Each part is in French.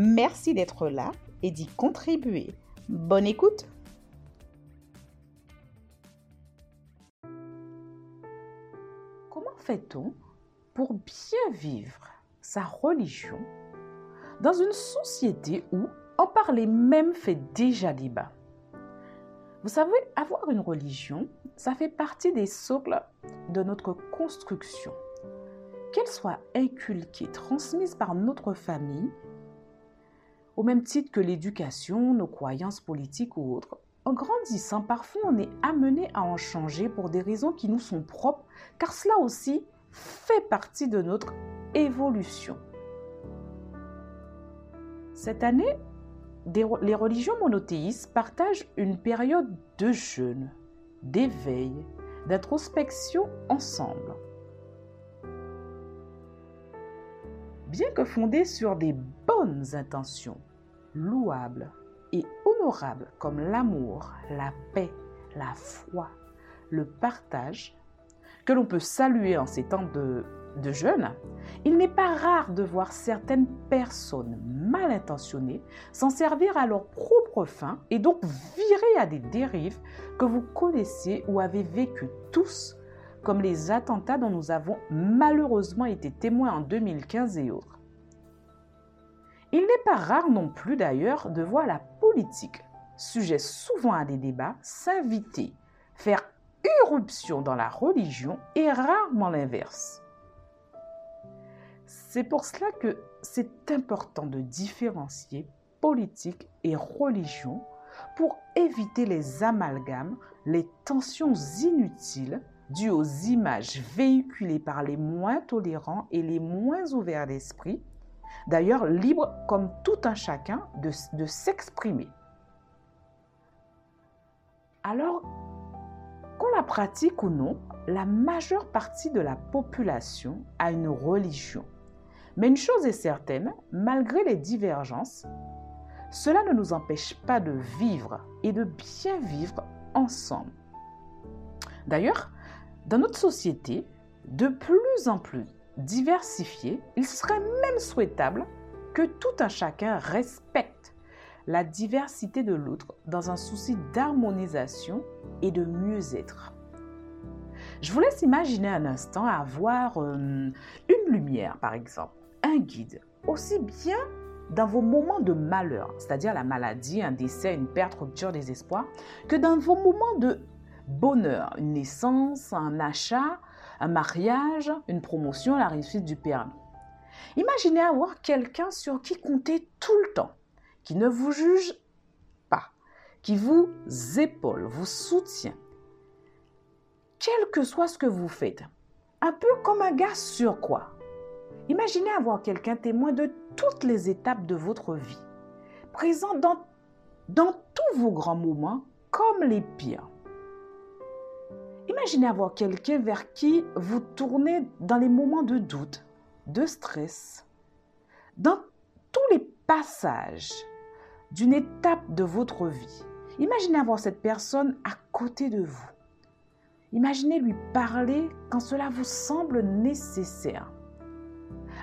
Merci d'être là et d'y contribuer. Bonne écoute Comment fait-on pour bien vivre sa religion dans une société où en parler même fait déjà débat? Vous savez, avoir une religion, ça fait partie des socles de notre construction. Qu'elle soit inculquée, transmise par notre famille, au même titre que l'éducation, nos croyances politiques ou autres. En grandissant, parfois on est amené à en changer pour des raisons qui nous sont propres, car cela aussi fait partie de notre évolution. Cette année, les religions monothéistes partagent une période de jeûne, d'éveil, d'introspection ensemble. Bien que fondées sur des bonnes intentions, louables et honorables comme l'amour, la paix, la foi, le partage, que l'on peut saluer en ces temps de, de jeûne, il n'est pas rare de voir certaines personnes mal intentionnées s'en servir à leur propre fin et donc virer à des dérives que vous connaissez ou avez vécues tous, comme les attentats dont nous avons malheureusement été témoins en 2015 et autres. Il n'est pas rare non plus d'ailleurs de voir la politique, sujet souvent à des débats, s'inviter, faire irruption dans la religion et rarement l'inverse. C'est pour cela que c'est important de différencier politique et religion pour éviter les amalgames, les tensions inutiles dues aux images véhiculées par les moins tolérants et les moins ouverts d'esprit d'ailleurs libre comme tout un chacun de, s'exprimer. Alors, qu'on la pratique ou non, la majeure partie de la population a une religion. Mais une chose est certaine, malgré les divergences, cela ne nous empêche pas de vivre et de bien vivre ensemble. D'ailleurs, dans notre société, de plus en plus, diversifié, il serait même souhaitable que tout un chacun respecte la diversité de l'autre dans un souci d'harmonisation et de mieux-être. Je vous laisse imaginer un instant avoir euh, une lumière, par exemple, un guide, aussi bien dans vos moments de malheur, c'est-à-dire la maladie, un décès, une perte, rupture, désespoir, que dans vos moments de bonheur, une naissance, un achat, un mariage, une promotion, la réussite du permis. Imaginez avoir quelqu'un sur qui compter tout le temps, qui ne vous juge pas, qui vous épaule, vous soutient, quel que soit ce que vous faites. Un peu comme un gars sur quoi. Imaginez avoir quelqu'un témoin de toutes les étapes de votre vie, présent dans, dans tous vos grands moments comme les pires. Imaginez avoir quelqu'un vers qui vous tournez dans les moments de doute, de stress, dans tous les passages d'une étape de votre vie. Imaginez avoir cette personne à côté de vous. Imaginez lui parler quand cela vous semble nécessaire.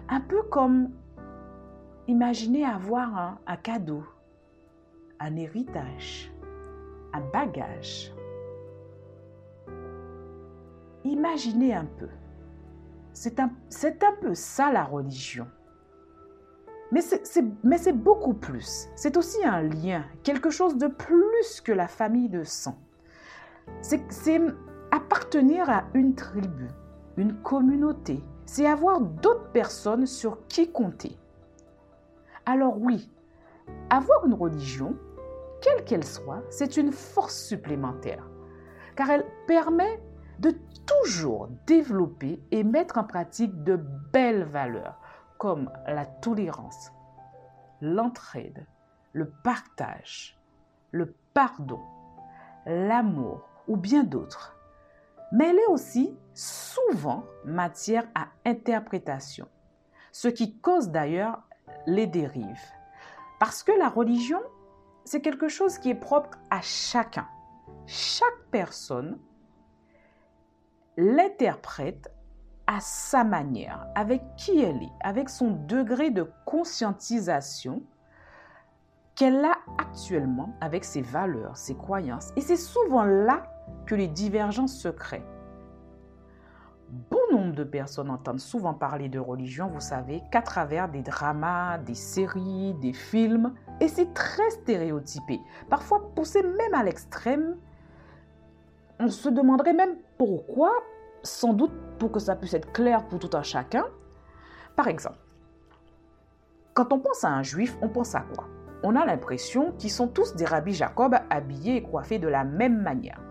Un peu comme imaginez avoir un, un cadeau, un héritage, un bagage Imaginez un peu. C'est un, un peu ça la religion. Mais c'est beaucoup plus. C'est aussi un lien, quelque chose de plus que la famille de sang. C'est appartenir à une tribu, une communauté. C'est avoir d'autres personnes sur qui compter. Alors oui, avoir une religion, quelle qu'elle soit, c'est une force supplémentaire, car elle permet de toujours développer et mettre en pratique de belles valeurs comme la tolérance, l'entraide, le partage, le pardon, l'amour ou bien d'autres. Mais elle est aussi souvent matière à interprétation, ce qui cause d'ailleurs les dérives. Parce que la religion, c'est quelque chose qui est propre à chacun. Chaque personne l'interprète à sa manière, avec qui elle est, avec son degré de conscientisation qu'elle a actuellement avec ses valeurs, ses croyances. Et c'est souvent là que les divergences se créent. Bon nombre de personnes entendent souvent parler de religion, vous savez, qu'à travers des dramas, des séries, des films, et c'est très stéréotypé, parfois poussé même à l'extrême. On se demanderait même pourquoi sans doute pour que ça puisse être clair pour tout un chacun. Par exemple, quand on pense à un juif, on pense à quoi? On a l'impression qu'ils sont tous des rabbis Jacob habillés et coiffés de la même manière.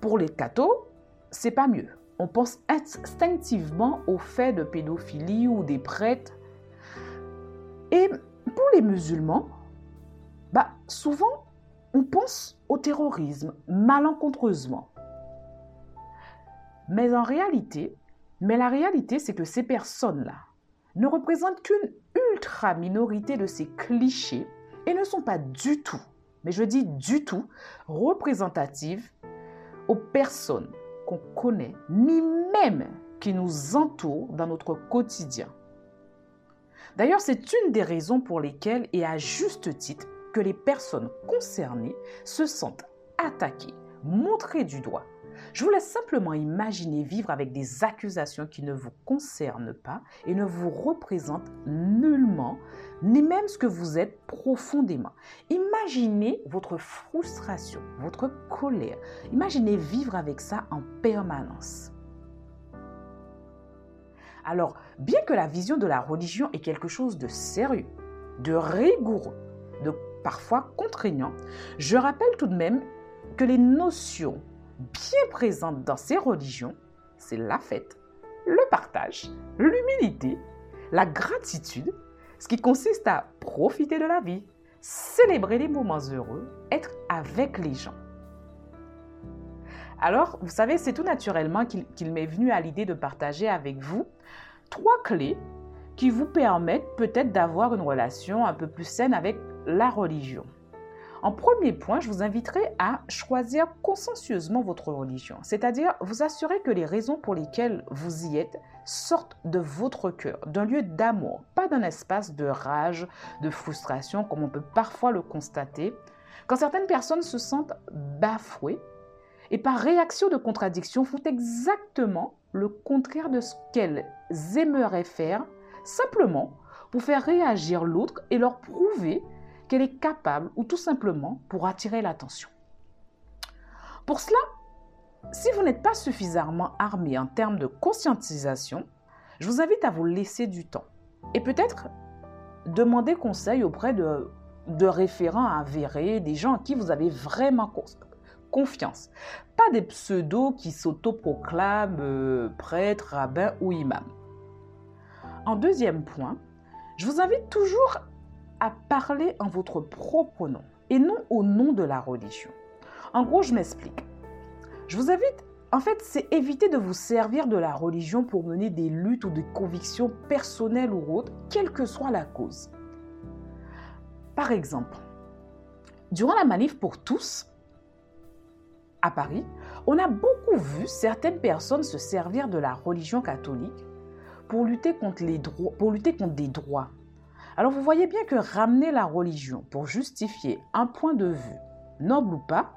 Pour les cathos, c'est pas mieux. On pense instinctivement au fait de pédophilie ou des prêtres. Et pour les musulmans, bah, souvent, on pense au terrorisme malencontreusement. Mais en réalité, la réalité, c'est que ces personnes-là ne représentent qu'une ultra minorité de ces clichés et ne sont pas du tout, mais je dis du tout, représentatives aux personnes qu'on connaît, ni même qui nous entourent dans notre quotidien. D'ailleurs, c'est une des raisons pour lesquelles, et à juste titre, que les personnes concernées se sentent attaquées, montrées du doigt je vous laisse simplement imaginer vivre avec des accusations qui ne vous concernent pas et ne vous représentent nullement, ni même ce que vous êtes profondément. Imaginez votre frustration, votre colère. Imaginez vivre avec ça en permanence. Alors, bien que la vision de la religion est quelque chose de sérieux, de rigoureux, de parfois contraignant, je rappelle tout de même que les notions bien présente dans ces religions, c'est la fête, le partage, l'humilité, la gratitude, ce qui consiste à profiter de la vie, célébrer les moments heureux, être avec les gens. Alors, vous savez, c'est tout naturellement qu'il m'est venu à l'idée de partager avec vous trois clés qui vous permettent peut-être d'avoir une relation un peu plus saine avec la religion. En premier point, je vous inviterai à choisir consciencieusement votre religion, c'est-à-dire vous assurer que les raisons pour lesquelles vous y êtes sortent de votre cœur, d'un lieu d'amour, pas d'un espace de rage, de frustration, comme on peut parfois le constater, quand certaines personnes se sentent bafouées et par réaction de contradiction font exactement le contraire de ce qu'elles aimeraient faire, simplement pour faire réagir l'autre et leur prouver qu'elle est capable ou tout simplement pour attirer l'attention. Pour cela, si vous n'êtes pas suffisamment armé en termes de conscientisation, je vous invite à vous laisser du temps et peut-être demander conseil auprès de, référents avérés, des gens en qui vous avez vraiment confiance. Pas des pseudos qui s'autoproclament euh, prêtres, rabbins ou imams. En deuxième point, je vous invite toujours à parler en votre propre nom et non au nom de la religion. En gros, je m'explique. Je vous invite, en fait, c'est éviter de vous servir de la religion pour mener des luttes ou des convictions personnelles ou autres, quelle que soit la cause. Par exemple, durant la manif pour tous, à Paris, on a beaucoup vu certaines personnes se servir de la religion catholique pour lutter contre, les pour lutter contre des droits alors vous voyez bien que ramener la religion pour justifier un point de vue, noble ou pas,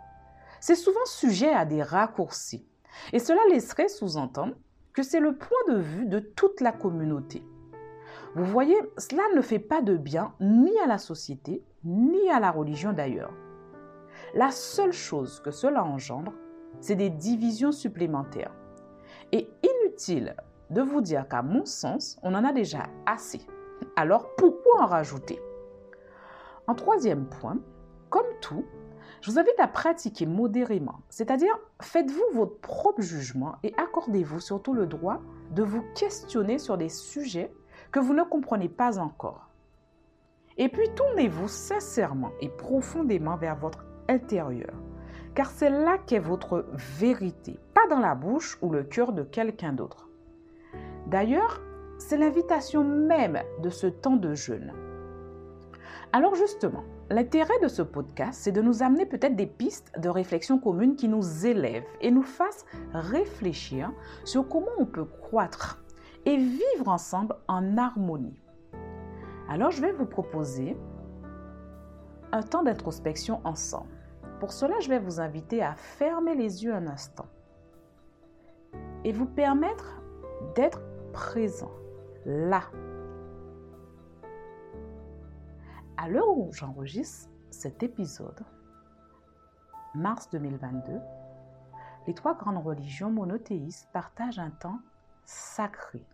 c'est souvent sujet à des raccourcis. Et cela laisserait sous-entendre que c'est le point de vue de toute la communauté. Vous voyez, cela ne fait pas de bien ni à la société, ni à la religion d'ailleurs. La seule chose que cela engendre, c'est des divisions supplémentaires. Et inutile de vous dire qu'à mon sens, on en a déjà assez. Alors pourquoi en rajouter? En troisième point, comme tout, je vous invite à pratiquer modérément, c'est-à-dire faites-vous votre propre jugement et accordez-vous surtout le droit de vous questionner sur des sujets que vous ne comprenez pas encore. Et puis tournez-vous sincèrement et profondément vers votre intérieur, car c'est là qu'est votre vérité, pas dans la bouche ou le cœur de quelqu'un d'autre. D'ailleurs, c'est l'invitation même de ce temps de jeûne. Alors justement, l'intérêt de ce podcast, c'est de nous amener peut-être des pistes de réflexion commune qui nous élèvent et nous fassent réfléchir sur comment on peut croître et vivre ensemble en harmonie. Alors je vais vous proposer un temps d'introspection ensemble. Pour cela, je vais vous inviter à fermer les yeux un instant et vous permettre d'être présent, là, À l'heure où j'enregistre cet épisode, mars 2022, les trois grandes religions monothéistes partagent un temps sacré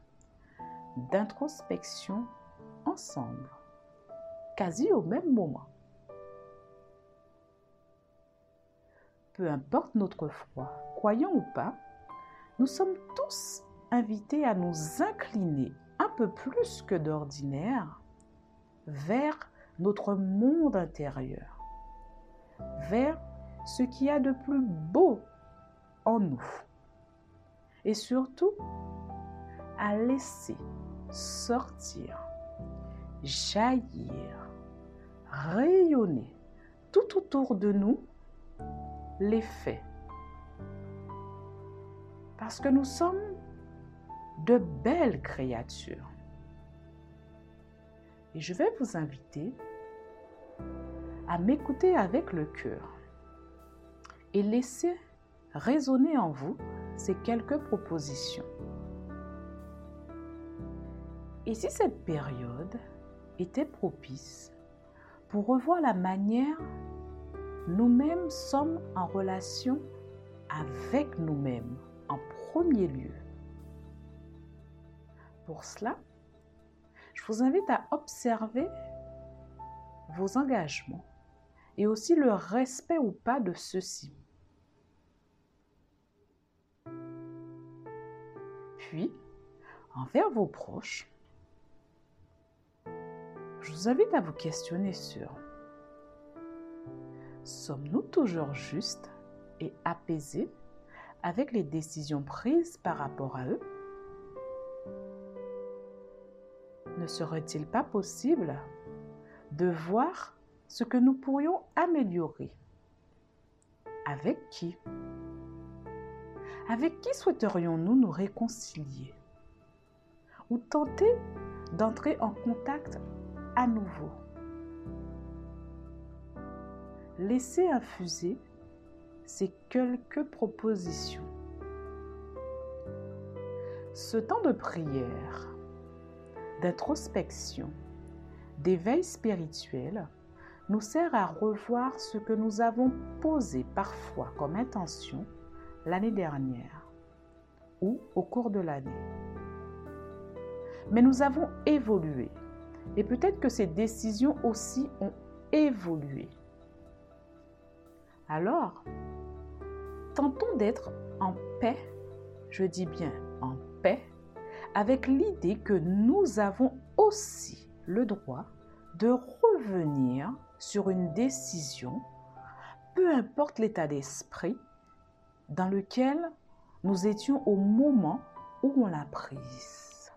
d'introspection ensemble, quasi au même moment. Peu importe notre foi, croyant ou pas, nous sommes tous invités à nous incliner plus que d'ordinaire vers notre monde intérieur, vers ce qu'il y a de plus beau en nous. Et surtout, à laisser sortir, jaillir, rayonner tout autour de nous les faits. Parce que nous sommes de belles créatures. Et je vais vous inviter à m'écouter avec le cœur et laisser résonner en vous ces quelques propositions. Et si cette période était propice pour revoir la manière nous-mêmes sommes en relation avec nous-mêmes en premier lieu. Pour cela, je vous invite à observer vos engagements et aussi le respect ou pas de ceux-ci. Puis, envers vos proches, je vous invite à vous questionner sur Sommes-nous toujours justes et apaisés avec les décisions prises par rapport à eux? Ne serait-il pas possible de voir ce que nous pourrions améliorer? Avec qui? Avec qui souhaiterions-nous nous réconcilier? Ou tenter d'entrer en contact à nouveau? Laissez infuser ces quelques propositions. Ce temps de prière d'introspection, d'éveil spirituel, nous sert à revoir ce que nous avons posé parfois comme intention l'année dernière ou au cours de l'année. Mais nous avons évolué et peut-être que ces décisions aussi ont évolué. Alors, tentons d'être en paix, je dis bien avec l'idée que nous avons aussi le droit de revenir sur une décision, peu importe l'état d'esprit dans lequel nous étions au moment où on l'a prise.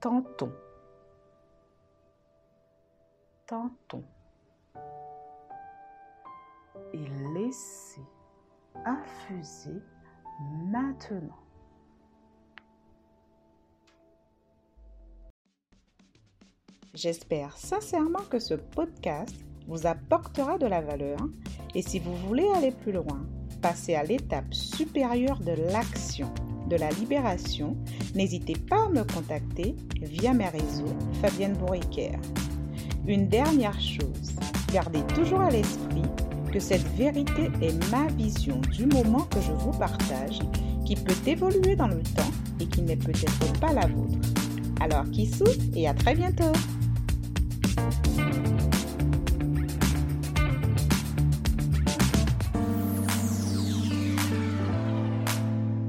Tentons. Tentons. Et laissez infuser maintenant J'espère sincèrement que ce podcast vous apportera de la valeur et si vous voulez aller plus loin, passez à l'étape supérieure de l'action, de la libération, n'hésitez pas à me contacter via mes réseaux Fabienne Bourriquer. Une dernière chose, gardez toujours à l'esprit que cette vérité est ma vision du moment que je vous partage, qui peut évoluer dans le temps et qui n'est peut-être pas la vôtre. Alors, qui et à très bientôt Bye.